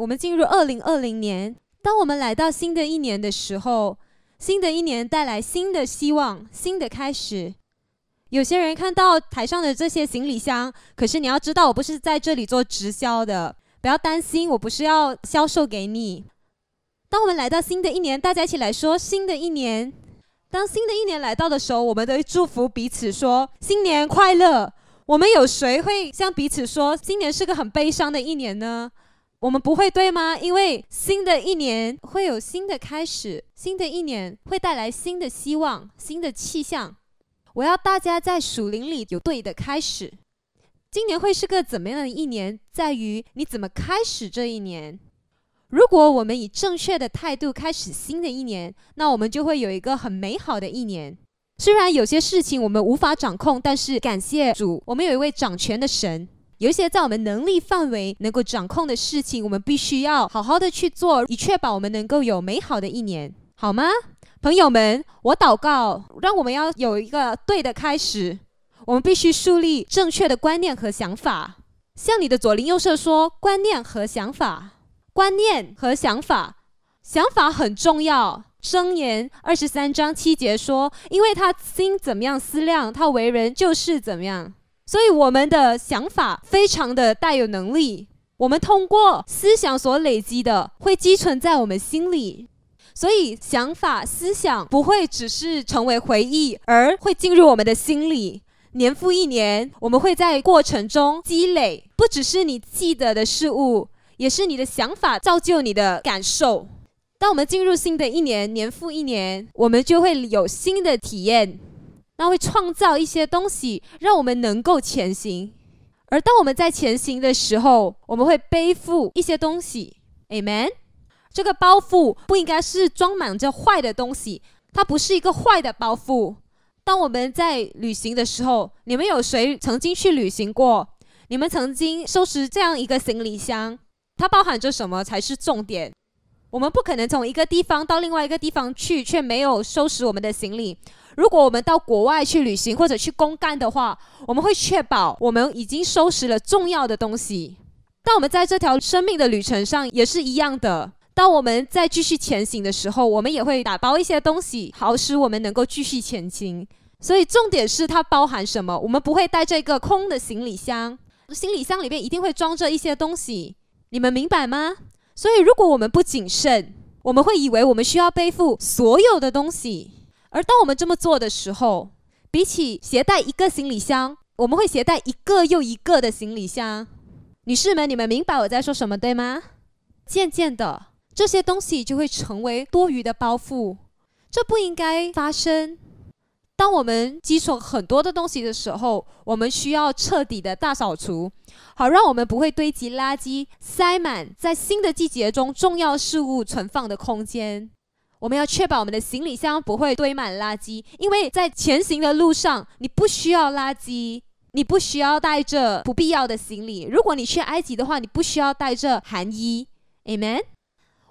我们进入二零二零年，当我们来到新的一年的时候，新的一年带来新的希望、新的开始。有些人看到台上的这些行李箱，可是你要知道，我不是在这里做直销的，不要担心，我不是要销售给你。当我们来到新的一年，大家一起来说新的一年。当新的一年来到的时候，我们都会祝福彼此说新年快乐。我们有谁会向彼此说今年是个很悲伤的一年呢？我们不会对吗？因为新的一年会有新的开始，新的一年会带来新的希望、新的气象。我要大家在属灵里有对的开始。今年会是个怎么样的一年，在于你怎么开始这一年。如果我们以正确的态度开始新的一年，那我们就会有一个很美好的一年。虽然有些事情我们无法掌控，但是感谢主，我们有一位掌权的神。有一些在我们能力范围能够掌控的事情，我们必须要好好的去做，以确保我们能够有美好的一年，好吗？朋友们，我祷告，让我们要有一个对的开始。我们必须树立正确的观念和想法。向你的左邻右舍说，观念和想法。观念和想法，想法很重要。箴言二十三章七节说：“因为他心怎么样思量，他为人就是怎么样。”所以我们的想法非常的带有能力。我们通过思想所累积的，会积存在我们心里。所以想法、思想不会只是成为回忆，而会进入我们的心里。年复一年，我们会在过程中积累，不只是你记得的事物。也是你的想法造就你的感受。当我们进入新的一年，年复一年，我们就会有新的体验，那会创造一些东西，让我们能够前行。而当我们在前行的时候，我们会背负一些东西。Amen。这个包袱不应该是装满着坏的东西，它不是一个坏的包袱。当我们在旅行的时候，你们有谁曾经去旅行过？你们曾经收拾这样一个行李箱？它包含着什么才是重点？我们不可能从一个地方到另外一个地方去，却没有收拾我们的行李。如果我们到国外去旅行或者去公干的话，我们会确保我们已经收拾了重要的东西。当我们在这条生命的旅程上也是一样的。当我们在继续前行的时候，我们也会打包一些东西，好使我们能够继续前行。所以重点是它包含什么？我们不会带这个空的行李箱，行李箱里面一定会装着一些东西。你们明白吗？所以，如果我们不谨慎，我们会以为我们需要背负所有的东西。而当我们这么做的时候，比起携带一个行李箱，我们会携带一个又一个的行李箱。女士们，你们明白我在说什么，对吗？渐渐的，这些东西就会成为多余的包袱。这不应该发生。当我们积存很多的东西的时候，我们需要彻底的大扫除，好让我们不会堆积垃圾，塞满在新的季节中重要事物存放的空间。我们要确保我们的行李箱不会堆满垃圾，因为在前行的路上，你不需要垃圾，你不需要带着不必要的行李。如果你去埃及的话，你不需要带着寒衣。Amen。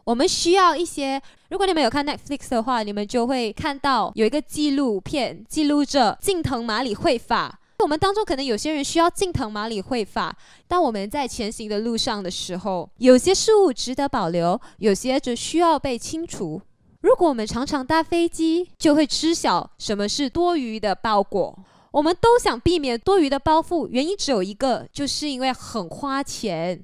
我们需要一些。如果你们有看 Netflix 的话，你们就会看到有一个纪录片记录着近藤麻里会法。我们当中可能有些人需要近藤麻里会法。当我们在前行的路上的时候，有些事物值得保留，有些则需要被清除。如果我们常常搭飞机，就会知晓什么是多余的包裹。我们都想避免多余的包袱，原因只有一个，就是因为很花钱。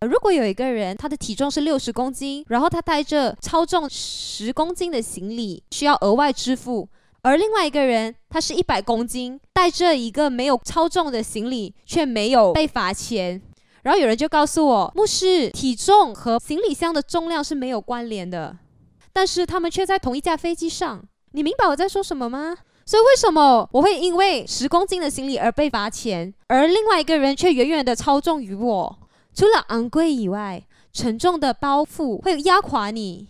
如果有一个人，他的体重是六十公斤，然后他带着超重十公斤的行李，需要额外支付；而另外一个人，他是一百公斤，带着一个没有超重的行李，却没有被罚钱。然后有人就告诉我，牧师，体重和行李箱的重量是没有关联的，但是他们却在同一架飞机上。你明白我在说什么吗？所以为什么我会因为十公斤的行李而被罚钱，而另外一个人却远远的超重于我？除了昂贵以外，沉重的包袱会压垮你。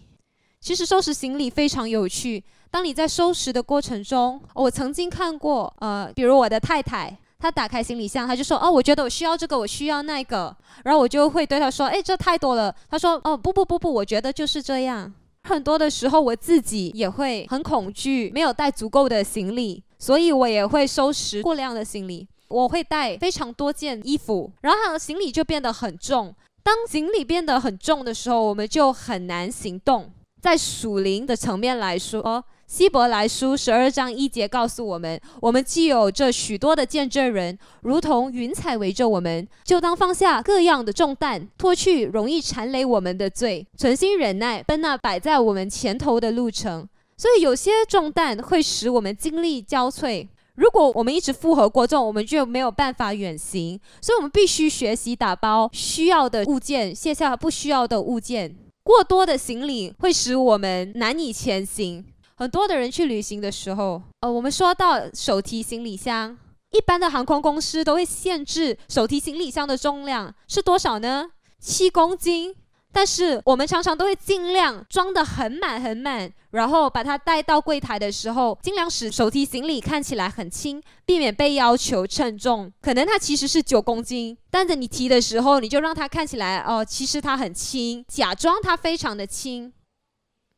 其实收拾行李非常有趣。当你在收拾的过程中，我曾经看过，呃，比如我的太太，她打开行李箱，她就说：“哦，我觉得我需要这个，我需要那个。”然后我就会对她说：“哎，这太多了。”她说：“哦，不不不不，我觉得就是这样。”很多的时候，我自己也会很恐惧，没有带足够的行李，所以我也会收拾过量的行李。我会带非常多件衣服，然后行李就变得很重。当行李变得很重的时候，我们就很难行动。在属灵的层面来说，希伯来书十二章一节告诉我们：我们既有这许多的见证人，如同云彩围着我们，就当放下各样的重担，脱去容易缠累我们的罪，存心忍耐，奔那摆在我们前头的路程。所以，有些重担会使我们精力交瘁。如果我们一直负荷过重，我们就没有办法远行。所以，我们必须学习打包需要的物件，卸下不需要的物件。过多的行李会使我们难以前行。很多的人去旅行的时候，呃，我们说到手提行李箱，一般的航空公司都会限制手提行李箱的重量是多少呢？七公斤。但是我们常常都会尽量装得很满很满，然后把它带到柜台的时候，尽量使手提行李看起来很轻，避免被要求称重。可能它其实是九公斤，但是你提的时候，你就让它看起来哦，其实它很轻，假装它非常的轻。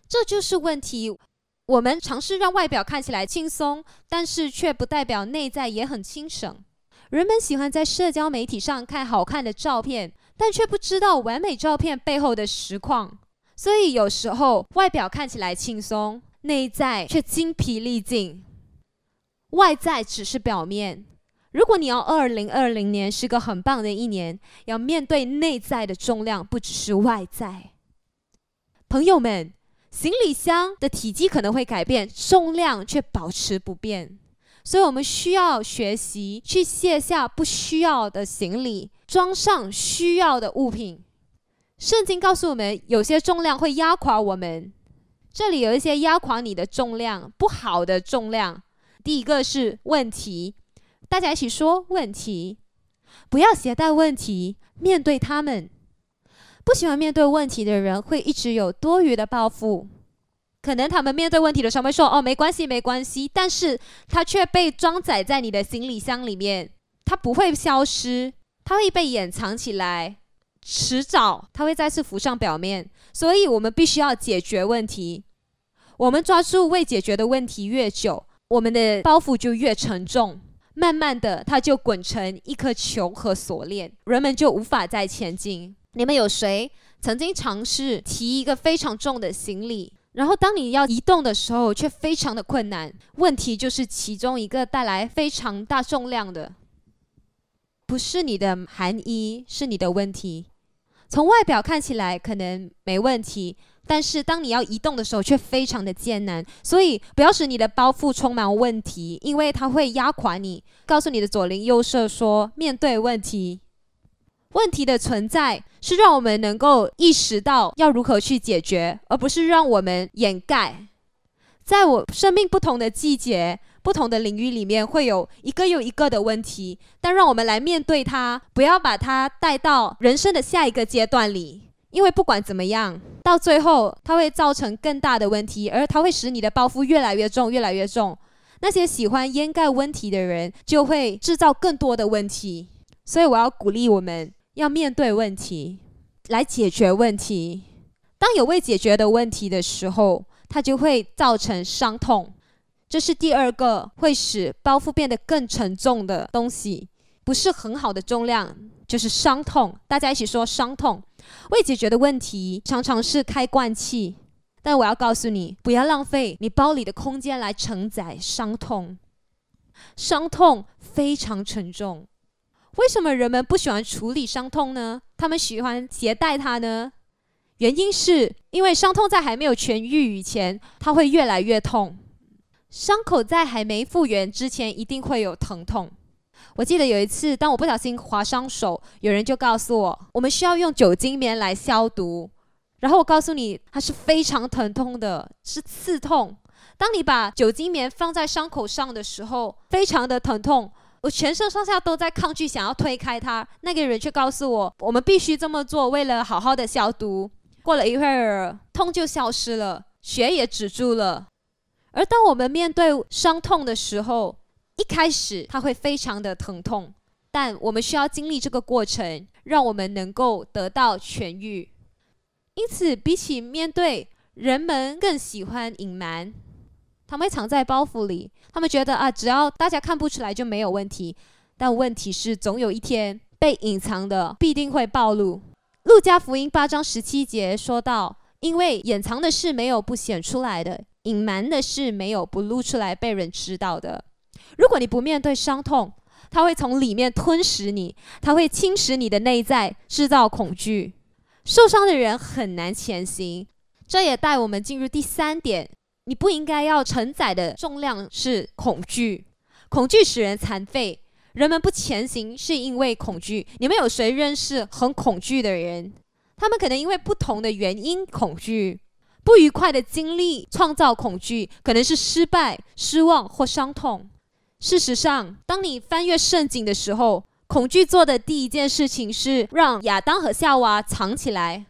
这就是问题。我们尝试让外表看起来轻松，但是却不代表内在也很轻省。人们喜欢在社交媒体上看好看的照片，但却不知道完美照片背后的实况。所以有时候外表看起来轻松，内在却精疲力尽。外在只是表面。如果你要二零二零年是个很棒的一年，要面对内在的重量，不只是外在。朋友们。行李箱的体积可能会改变，重量却保持不变，所以我们需要学习去卸下不需要的行李，装上需要的物品。圣经告诉我们，有些重量会压垮我们。这里有一些压垮你的重量，不好的重量。第一个是问题，大家一起说问题，不要携带问题，面对他们。不喜欢面对问题的人会一直有多余的抱负，可能他们面对问题的时候会说：“哦，没关系，没关系。”但是他却被装载在你的行李箱里面，他不会消失，他会被掩藏起来，迟早他会再次浮上表面。所以我们必须要解决问题。我们抓住未解决的问题越久，我们的包袱就越沉重，慢慢的，它就滚成一颗球和锁链，人们就无法再前进。你们有谁曾经尝试提一个非常重的行李，然后当你要移动的时候却非常的困难？问题就是其中一个带来非常大重量的，不是你的含衣，是你的问题。从外表看起来可能没问题，但是当你要移动的时候却非常的艰难。所以不要使你的包袱充满问题，因为它会压垮你。告诉你的左邻右舍说：面对问题。问题的存在是让我们能够意识到要如何去解决，而不是让我们掩盖。在我生命不同的季节、不同的领域里面，会有一个又一个的问题，但让我们来面对它，不要把它带到人生的下一个阶段里。因为不管怎么样，到最后它会造成更大的问题，而它会使你的包袱越来越重、越来越重。那些喜欢掩盖问题的人，就会制造更多的问题。所以我要鼓励我们。要面对问题，来解决问题。当有未解决的问题的时候，它就会造成伤痛。这是第二个会使包袱变得更沉重的东西，不是很好的重量，就是伤痛。大家一起说伤痛。未解决的问题常常是开罐器，但我要告诉你，不要浪费你包里的空间来承载伤痛。伤痛非常沉重。为什么人们不喜欢处理伤痛呢？他们喜欢携带它呢？原因是因为伤痛在还没有痊愈以前，它会越来越痛。伤口在还没复原之前，一定会有疼痛。我记得有一次，当我不小心划伤手，有人就告诉我，我们需要用酒精棉来消毒。然后我告诉你，它是非常疼痛的，是刺痛。当你把酒精棉放在伤口上的时候，非常的疼痛。我全身上下都在抗拒，想要推开他。那个人却告诉我，我们必须这么做，为了好好的消毒。过了一会儿，痛就消失了，血也止住了。而当我们面对伤痛的时候，一开始它会非常的疼痛，但我们需要经历这个过程，让我们能够得到痊愈。因此，比起面对，人们更喜欢隐瞒。他们会藏在包袱里，他们觉得啊，只要大家看不出来就没有问题。但问题是，总有一天被隐藏的必定会暴露。路加福音八章十七节说到：“因为隐藏的事没有不显出来的，隐瞒的事没有不露出来被人知道的。如果你不面对伤痛，它会从里面吞噬你，它会侵蚀你的内在，制造恐惧。受伤的人很难前行。这也带我们进入第三点：你不应该要承载的重量是恐惧。恐惧使人残废。人们不前行是因为恐惧。你们有谁认识很恐惧的人？他们可能因为不同的原因恐惧。不愉快的经历创造恐惧，可能是失败、失望或伤痛。事实上，当你翻阅圣经的时候，恐惧做的第一件事情是让亚当和夏娃藏起来。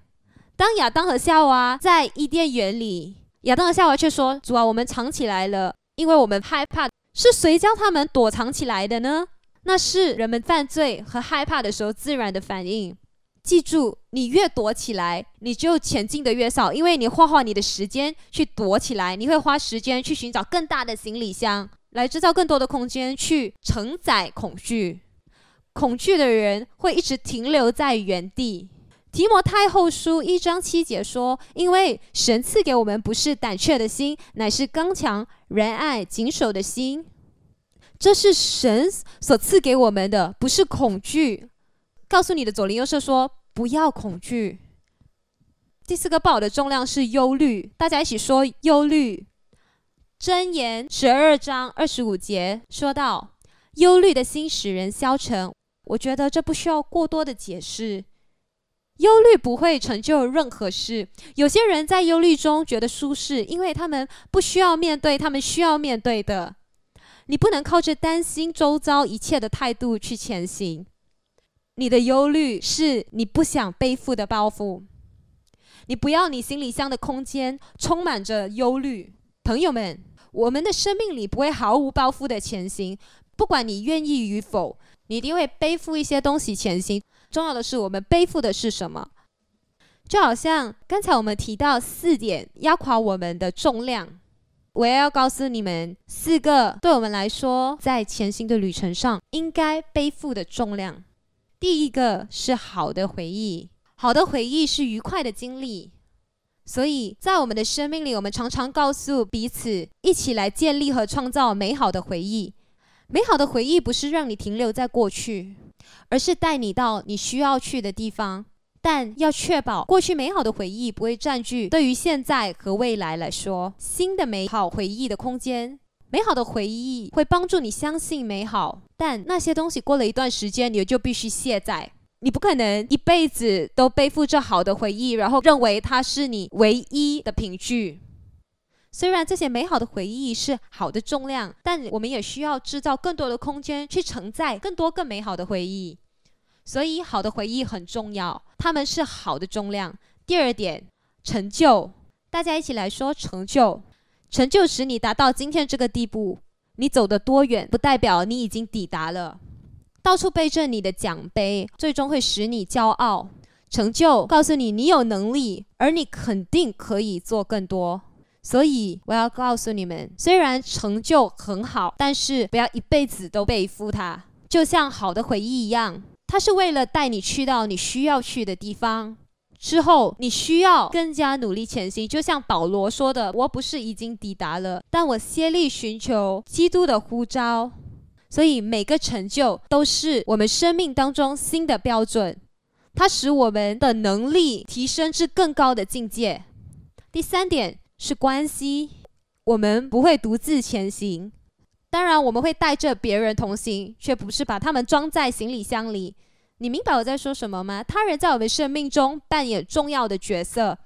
当亚当和夏娃在伊甸园里，亚当和夏娃却说：“主啊，我们藏起来了，因为我们害怕。”是谁将他们躲藏起来的呢？那是人们犯罪和害怕的时候自然的反应。记住，你越躲起来，你就前进的越少，因为你花花你的时间去躲起来，你会花时间去寻找更大的行李箱。来制造更多的空间去承载恐惧，恐惧的人会一直停留在原地。提摩太后书一章七节说：“因为神赐给我们不是胆怯的心，乃是刚强、仁爱、谨守的心。这是神所赐给我们的，不是恐惧。”告诉你的左邻右舍说：“不要恐惧。”第四个宝的重量是忧虑，大家一起说忧虑。箴言十二章二十五节说到：“忧虑的心使人消沉。”我觉得这不需要过多的解释。忧虑不会成就任何事。有些人在忧虑中觉得舒适，因为他们不需要面对他们需要面对的。你不能靠着担心周遭一切的态度去前行。你的忧虑是你不想背负的包袱。你不要你行李箱的空间充满着忧虑，朋友们。我们的生命里不会毫无包袱的前行，不管你愿意与否，你一定会背负一些东西前行。重要的是，我们背负的是什么？就好像刚才我们提到四点压垮我们的重量，我也要告诉你们四个对我们来说在前行的旅程上应该背负的重量。第一个是好的回忆，好的回忆是愉快的经历。所以在我们的生命里，我们常常告诉彼此，一起来建立和创造美好的回忆。美好的回忆不是让你停留在过去，而是带你到你需要去的地方。但要确保过去美好的回忆不会占据对于现在和未来来说新的美好回忆的空间。美好的回忆会帮助你相信美好，但那些东西过了一段时间，你就必须卸载。你不可能一辈子都背负着好的回忆，然后认为它是你唯一的凭据。虽然这些美好的回忆是好的重量，但我们也需要制造更多的空间去承载更多更美好的回忆。所以，好的回忆很重要，他们是好的重量。第二点，成就，大家一起来说成就。成就使你达到今天这个地步，你走得多远，不代表你已经抵达了。到处背着你的奖杯，最终会使你骄傲。成就告诉你你有能力，而你肯定可以做更多。所以我要告诉你们，虽然成就很好，但是不要一辈子都背负它。就像好的回忆一样，它是为了带你去到你需要去的地方。之后你需要更加努力前行。就像保罗说的：“我不是已经抵达了，但我竭力寻求基督的呼召。”所以每个成就都是我们生命当中新的标准，它使我们的能力提升至更高的境界。第三点是关系，我们不会独自前行，当然我们会带着别人同行，却不是把他们装在行李箱里。你明白我在说什么吗？他人在我们生命中扮演重要的角色。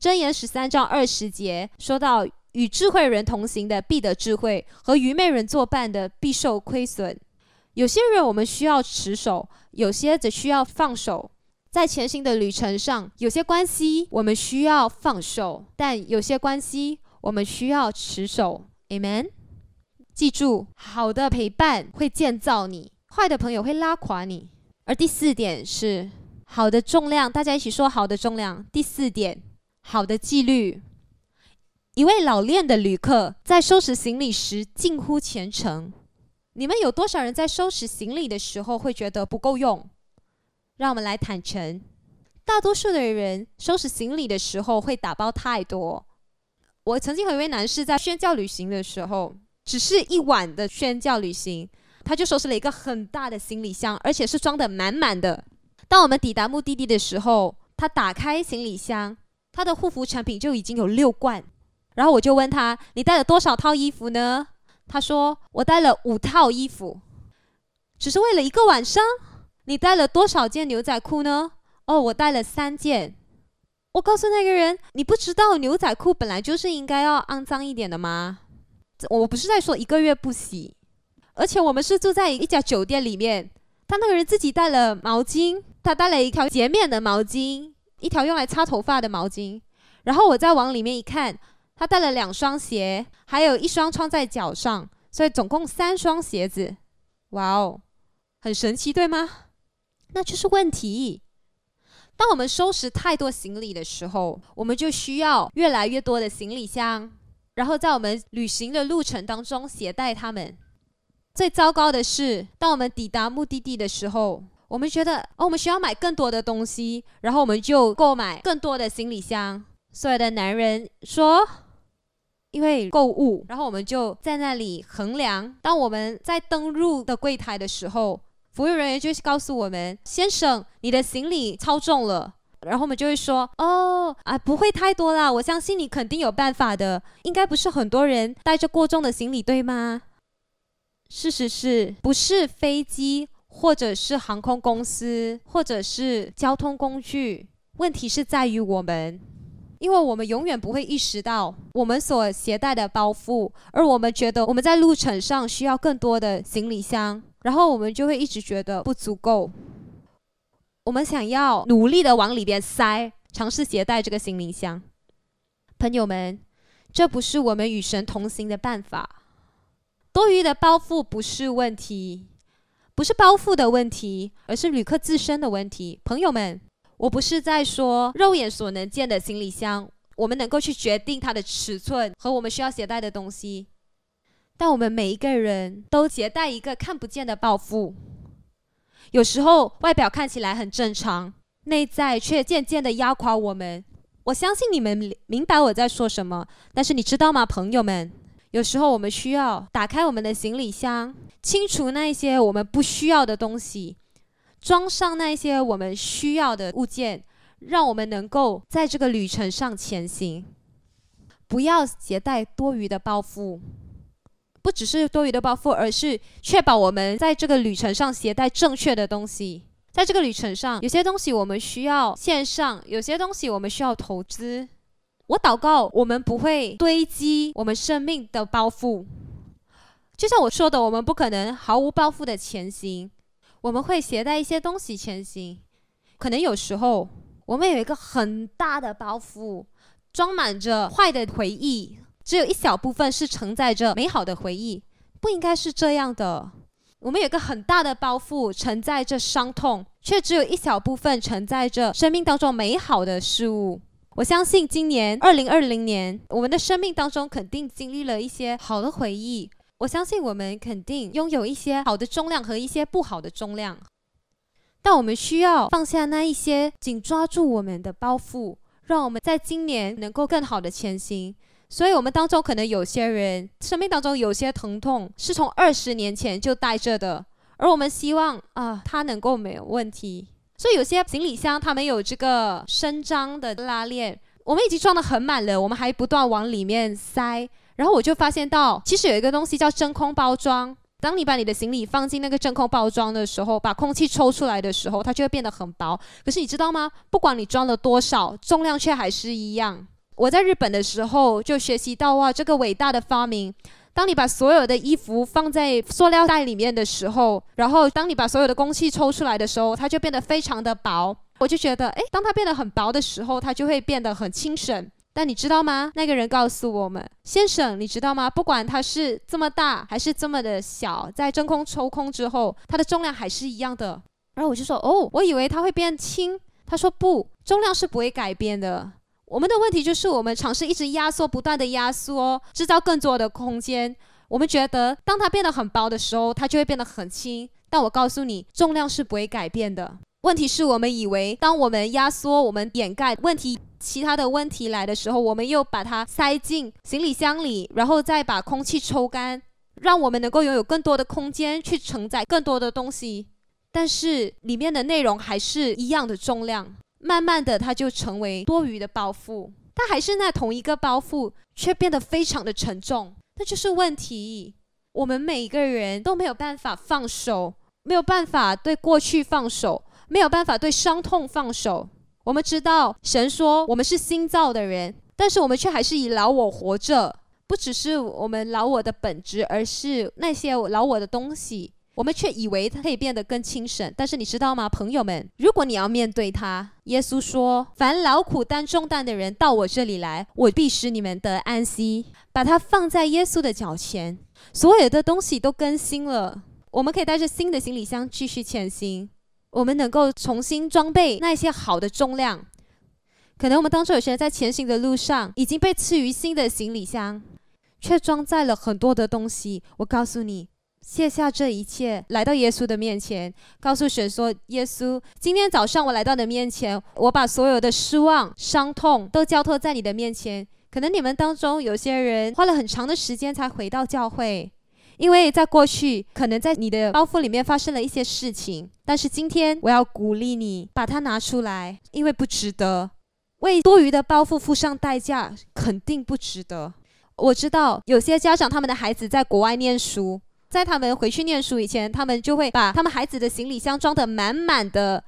箴言十三章二十节说到。与智慧人同行的必得智慧，和愚昧人作伴的必受亏损。有些人我们需要持守，有些则需要放手。在前行的旅程上，有些关系我们需要放手，但有些关系我们需要持守。Amen。记住，好的陪伴会建造你，坏的朋友会拉垮你。而第四点是好的重量，大家一起说好的重量。第四点，好的纪律。一位老练的旅客在收拾行李时近乎虔诚。你们有多少人在收拾行李的时候会觉得不够用？让我们来坦诚，大多数的人收拾行李的时候会打包太多。我曾经和一位男士在宣教旅行的时候，只是一晚的宣教旅行，他就收拾了一个很大的行李箱，而且是装的满满的。当我们抵达目的地的时候，他打开行李箱，他的护肤产品就已经有六罐。然后我就问他：“你带了多少套衣服呢？”他说：“我带了五套衣服，只是为了一个晚上。”你带了多少件牛仔裤呢？哦，我带了三件。我告诉那个人：“你不知道牛仔裤本来就是应该要肮脏一点的吗？”我不是在说一个月不洗，而且我们是住在一家酒店里面。他那个人自己带了毛巾，他带了一条洁面的毛巾，一条用来擦头发的毛巾。然后我再往里面一看，他带了两双鞋，还有一双穿在脚上，所以总共三双鞋子。哇哦，很神奇，对吗？那就是问题。当我们收拾太多行李的时候，我们就需要越来越多的行李箱，然后在我们旅行的路程当中携带它们。最糟糕的是，当我们抵达目的地的时候，我们觉得哦，我们需要买更多的东西，然后我们就购买更多的行李箱。所有的男人说，因为购物，然后我们就在那里衡量。当我们在登入的柜台的时候，服务人员就告诉我们：“先生，你的行李超重了。”然后我们就会说：“哦，啊，不会太多啦，我相信你肯定有办法的。应该不是很多人带着过重的行李，对吗？”事实是不是飞机，或者是航空公司，或者是交通工具？问题是在于我们，因为我们永远不会意识到我们所携带的包袱，而我们觉得我们在路程上需要更多的行李箱。然后我们就会一直觉得不足够，我们想要努力的往里边塞，尝试携带这个行李箱。朋友们，这不是我们与神同行的办法。多余的包袱不是问题，不是包袱的问题，而是旅客自身的问题。朋友们，我不是在说肉眼所能见的行李箱，我们能够去决定它的尺寸和我们需要携带的东西。但我们每一个人都携带一个看不见的抱负，有时候外表看起来很正常，内在却渐渐的压垮我们。我相信你们明白我在说什么。但是你知道吗，朋友们？有时候我们需要打开我们的行李箱，清除那些我们不需要的东西，装上那些我们需要的物件，让我们能够在这个旅程上前行。不要携带多余的包袱。不只是多余的包袱，而是确保我们在这个旅程上携带正确的东西。在这个旅程上，有些东西我们需要线上，有些东西我们需要投资。我祷告，我们不会堆积我们生命的包袱。就像我说的，我们不可能毫无包袱的前行，我们会携带一些东西前行。可能有时候我们有一个很大的包袱，装满着坏的回忆。只有一小部分是承载着美好的回忆，不应该是这样的。我们有个很大的包袱承载着伤痛，却只有一小部分承载着生命当中美好的事物。我相信今年二零二零年，我们的生命当中肯定经历了一些好的回忆。我相信我们肯定拥有一些好的重量和一些不好的重量，但我们需要放下那一些紧抓住我们的包袱，让我们在今年能够更好的前行。所以，我们当中可能有些人生命当中有些疼痛是从二十年前就带着的，而我们希望啊，它能够没有问题。所以，有些行李箱它没有这个伸张的拉链，我们已经装得很满了，我们还不断往里面塞。然后我就发现到，其实有一个东西叫真空包装。当你把你的行李放进那个真空包装的时候，把空气抽出来的时候，它就会变得很薄。可是你知道吗？不管你装了多少，重量却还是一样。我在日本的时候就学习到哇，这个伟大的发明。当你把所有的衣服放在塑料袋里面的时候，然后当你把所有的空气抽出来的时候，它就变得非常的薄。我就觉得，诶，当它变得很薄的时候，它就会变得很轻省。但你知道吗？那个人告诉我们，先生，你知道吗？不管它是这么大还是这么的小，在真空抽空之后，它的重量还是一样的。然后我就说，哦，我以为它会变轻。他说不，重量是不会改变的。我们的问题就是，我们尝试一直压缩，不断的压缩，制造更多的空间。我们觉得，当它变得很薄的时候，它就会变得很轻。但我告诉你，重量是不会改变的。问题是我们以为，当我们压缩、我们掩盖问题，其他的问题来的时候，我们又把它塞进行李箱里，然后再把空气抽干，让我们能够拥有更多的空间去承载更多的东西。但是里面的内容还是一样的重量，慢慢的它就成为多余的包袱。它还是那同一个包袱，却变得非常的沉重。那就是问题。我们每一个人都没有办法放手，没有办法对过去放手，没有办法对伤痛放手。我们知道神说我们是新造的人，但是我们却还是以老我活着。不只是我们老我的本质，而是那些老我的东西。我们却以为它可以变得更轻省，但是你知道吗，朋友们？如果你要面对它，耶稣说：“凡劳苦担重担的人，到我这里来，我必使你们得安息。”把它放在耶稣的脚前，所有的东西都更新了。我们可以带着新的行李箱继续前行。我们能够重新装备那些好的重量。可能我们当中有些人在前行的路上已经被赐予新的行李箱，却装载了很多的东西。我告诉你。卸下这一切，来到耶稣的面前，告诉神说：“耶稣，今天早上我来到你的面前，我把所有的失望、伤痛都交托在你的面前。可能你们当中有些人花了很长的时间才回到教会，因为在过去可能在你的包袱里面发生了一些事情。但是今天我要鼓励你，把它拿出来，因为不值得为多余的包袱付上代价，肯定不值得。我知道有些家长他们的孩子在国外念书。”在他们回去念书以前，他们就会把他们孩子的行李箱装得满满的，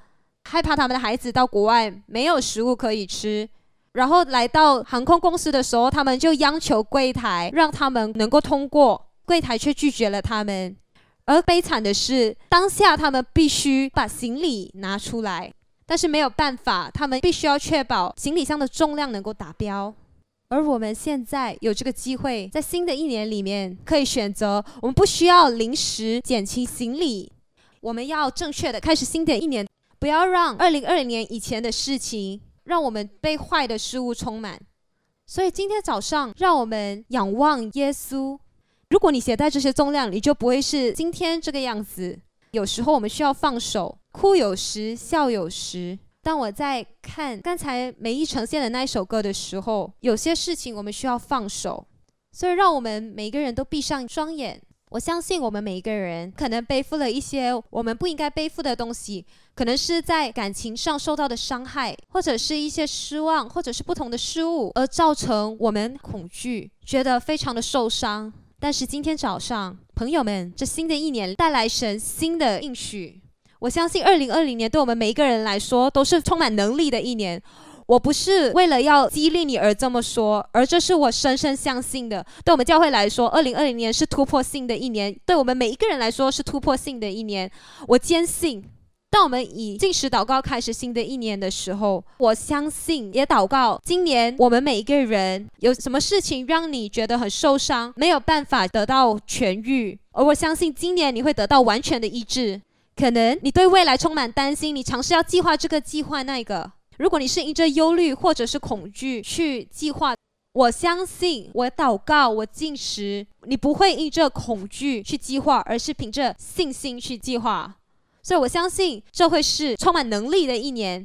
害怕他们的孩子到国外没有食物可以吃。然后来到航空公司的时候，他们就央求柜台让他们能够通过，柜台却拒绝了他们。而悲惨的是，当下他们必须把行李拿出来，但是没有办法，他们必须要确保行李箱的重量能够达标。而我们现在有这个机会，在新的一年里面可以选择，我们不需要临时减轻行李，我们要正确的开始新的一年，不要让二零二零年以前的事情让我们被坏的事物充满。所以今天早上，让我们仰望耶稣。如果你携带这些重量，你就不会是今天这个样子。有时候我们需要放手，哭有时，笑有时。当我在看刚才美意呈现的那一首歌的时候，有些事情我们需要放手，所以让我们每个人都闭上双眼。我相信我们每一个人可能背负了一些我们不应该背负的东西，可能是在感情上受到的伤害，或者是一些失望，或者是不同的失误，而造成我们恐惧，觉得非常的受伤。但是今天早上，朋友们，这新的一年带来神新的应许。我相信二零二零年对我们每一个人来说都是充满能力的一年。我不是为了要激励你而这么说，而这是我深深相信的。对我们教会来说，二零二零年是突破性的一年；对我们每一个人来说是突破性的一年。我坚信，当我们以进食祷告开始新的一年的时候，我相信也祷告，今年我们每一个人有什么事情让你觉得很受伤，没有办法得到痊愈，而我相信今年你会得到完全的医治。可能你对未来充满担心，你尝试要计划这个计划那个。如果你是因着忧虑或者是恐惧去计划，我相信我祷告我进食，你不会因着恐惧去计划，而是凭着信心去计划。所以我相信这会是充满能力的一年。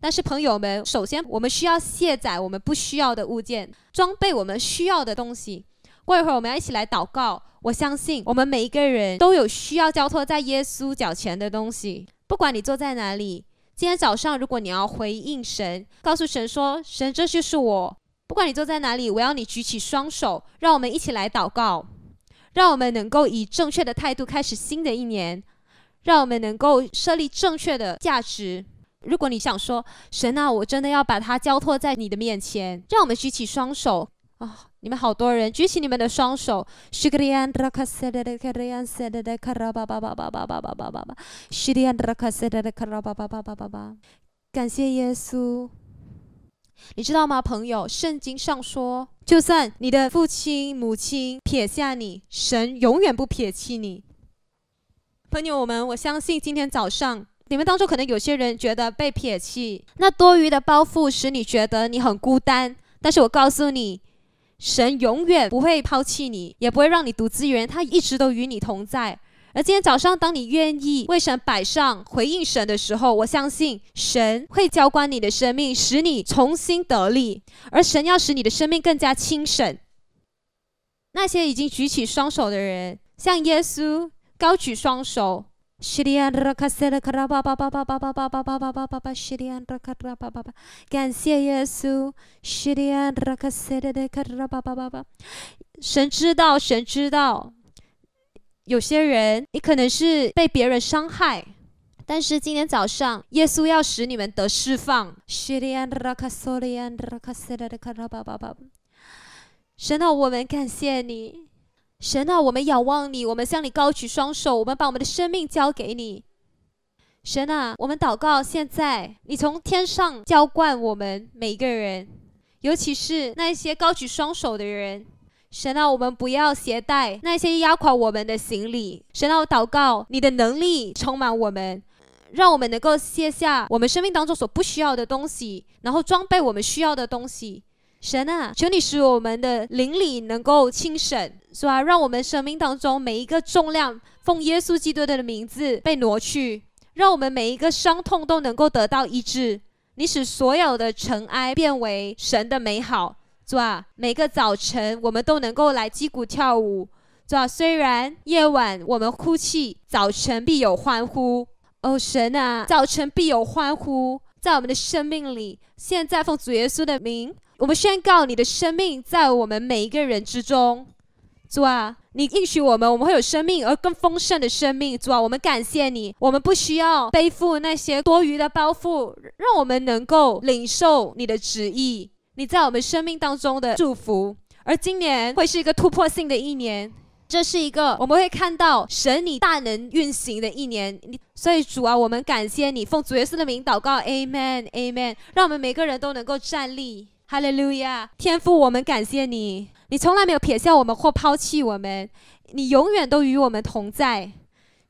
但是朋友们，首先我们需要卸载我们不需要的物件，装备我们需要的东西。过一会儿我们要一起来祷告。我相信我们每一个人都有需要交托在耶稣脚前的东西。不管你坐在哪里，今天早上如果你要回应神，告诉神说：“神，这就是我。”不管你坐在哪里，我要你举起双手，让我们一起来祷告，让我们能够以正确的态度开始新的一年，让我们能够设立正确的价值。如果你想说：“神啊，我真的要把它交托在你的面前。”让我们举起双手啊！你们好多人举起你们的双手，感谢耶稣。你知道吗，朋友？圣经上说，就算你的父亲、母亲撇下你，神永远不撇弃你。朋友们，我相信今天早上你们当中可能有些人觉得被撇弃，那多余的包袱使你觉得你很孤单。但是我告诉你。神永远不会抛弃你，也不会让你独自一人，他一直都与你同在。而今天早上，当你愿意为神摆上回应神的时候，我相信神会浇灌你的生命，使你重新得力。而神要使你的生命更加清省。那些已经举起双手的人，像耶稣高举双手。感谢耶稣。神知道，神知道。有些人，你可能是被别人伤害，但是今天早上，耶稣要使你们得释放。神啊，我们感谢你。神啊，我们仰望你，我们向你高举双手，我们把我们的生命交给你。神啊，我们祷告，现在你从天上浇灌我们每一个人，尤其是那些高举双手的人。神啊，我们不要携带那些压垮我们的行李。神啊，我祷告你的能力充满我们，让我们能够卸下我们生命当中所不需要的东西，然后装备我们需要的东西。神啊，求你使我们的灵里能够清省，是吧？让我们生命当中每一个重量，奉耶稣基督的名字被挪去，让我们每一个伤痛都能够得到医治。你使所有的尘埃变为神的美好。是吧？每个早晨我们都能够来击鼓跳舞，是吧？虽然夜晚我们哭泣，早晨必有欢呼。哦，神啊，早晨必有欢呼，在我们的生命里。现在奉主耶稣的名，我们宣告你的生命在我们每一个人之中。主啊，你应许我们，我们会有生命而更丰盛的生命。主啊，我们感谢你，我们不需要背负那些多余的包袱，让我们能够领受你的旨意。你在我们生命当中的祝福，而今年会是一个突破性的一年，这是一个我们会看到神你大能运行的一年。所以主啊，我们感谢你，奉主耶稣的名祷告，Amen，Amen。让我们每个人都能够站立，哈利路亚！天父，我们感谢你，你从来没有撇下我们或抛弃我们，你永远都与我们同在。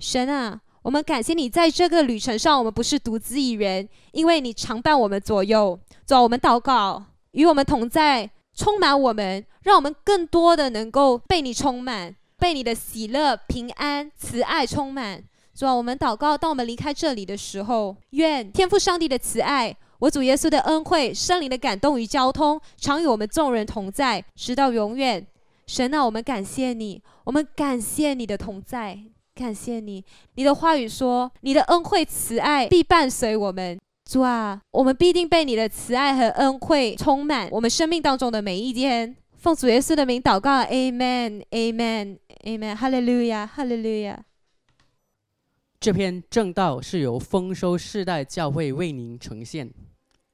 神啊，我们感谢你，在这个旅程上，我们不是独自一人，因为你常伴我们左右。主啊，我们祷告。与我们同在，充满我们，让我们更多的能够被你充满，被你的喜乐、平安、慈爱充满。主啊，我们祷告，当我们离开这里的时候，愿天父上帝的慈爱、我主耶稣的恩惠、圣灵的感动与交通，常与我们众人同在，直到永远。神啊，我们感谢你，我们感谢你的同在，感谢你。你的话语说，你的恩惠、慈爱必伴随我们。主啊，我们必定被你的慈爱和恩惠充满我们生命当中的每一天。奉主耶稣的名祷告，Amen，Amen，Amen，哈利路亚，哈利路亚。这篇正道是由丰收世代教会为您呈现，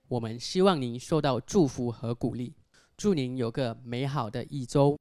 我们希望您受到祝福和鼓励。祝您有个美好的一周。